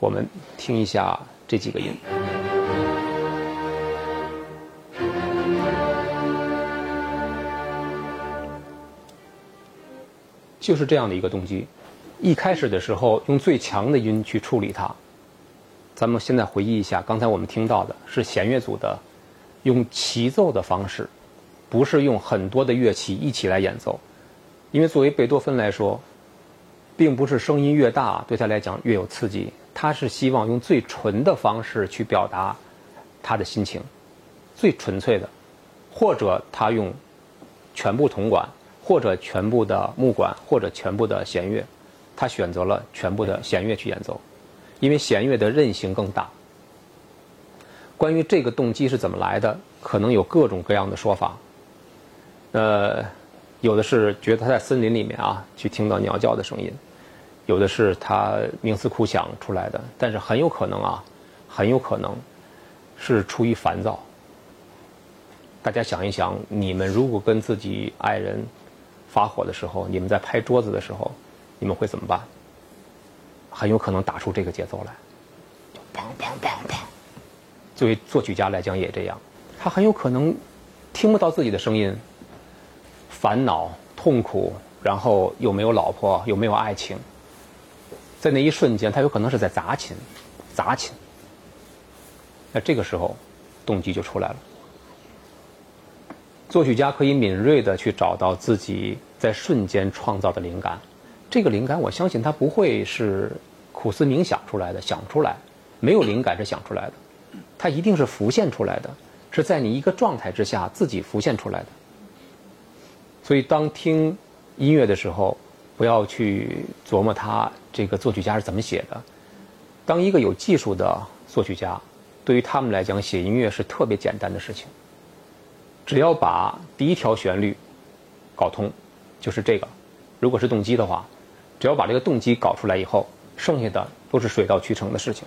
我们听一下这几个音。就是这样的一个动机，一开始的时候用最强的音去处理它。咱们现在回忆一下，刚才我们听到的是弦乐组的用齐奏的方式，不是用很多的乐器一起来演奏。因为作为贝多芬来说，并不是声音越大对他来讲越有刺激，他是希望用最纯的方式去表达他的心情，最纯粹的，或者他用全部铜管。或者全部的木管，或者全部的弦乐，他选择了全部的弦乐去演奏，因为弦乐的韧性更大。关于这个动机是怎么来的，可能有各种各样的说法。呃，有的是觉得他在森林里面啊，去听到鸟叫的声音；有的是他冥思苦想出来的，但是很有可能啊，很有可能是出于烦躁。大家想一想，你们如果跟自己爱人，发火的时候，你们在拍桌子的时候，你们会怎么办？很有可能打出这个节奏来，就砰砰砰砰。作为作曲家来讲也这样，他很有可能听不到自己的声音，烦恼、痛苦，然后又没有老婆，又没有爱情，在那一瞬间，他有可能是在砸琴，砸琴。那这个时候，动机就出来了。作曲家可以敏锐的去找到自己在瞬间创造的灵感，这个灵感我相信他不会是苦思冥想出来的，想不出来，没有灵感是想出来的，它一定是浮现出来的，是在你一个状态之下自己浮现出来的。所以当听音乐的时候，不要去琢磨他这个作曲家是怎么写的。当一个有技术的作曲家，对于他们来讲，写音乐是特别简单的事情。只要把第一条旋律搞通，就是这个。如果是动机的话，只要把这个动机搞出来以后，剩下的都是水到渠成的事情。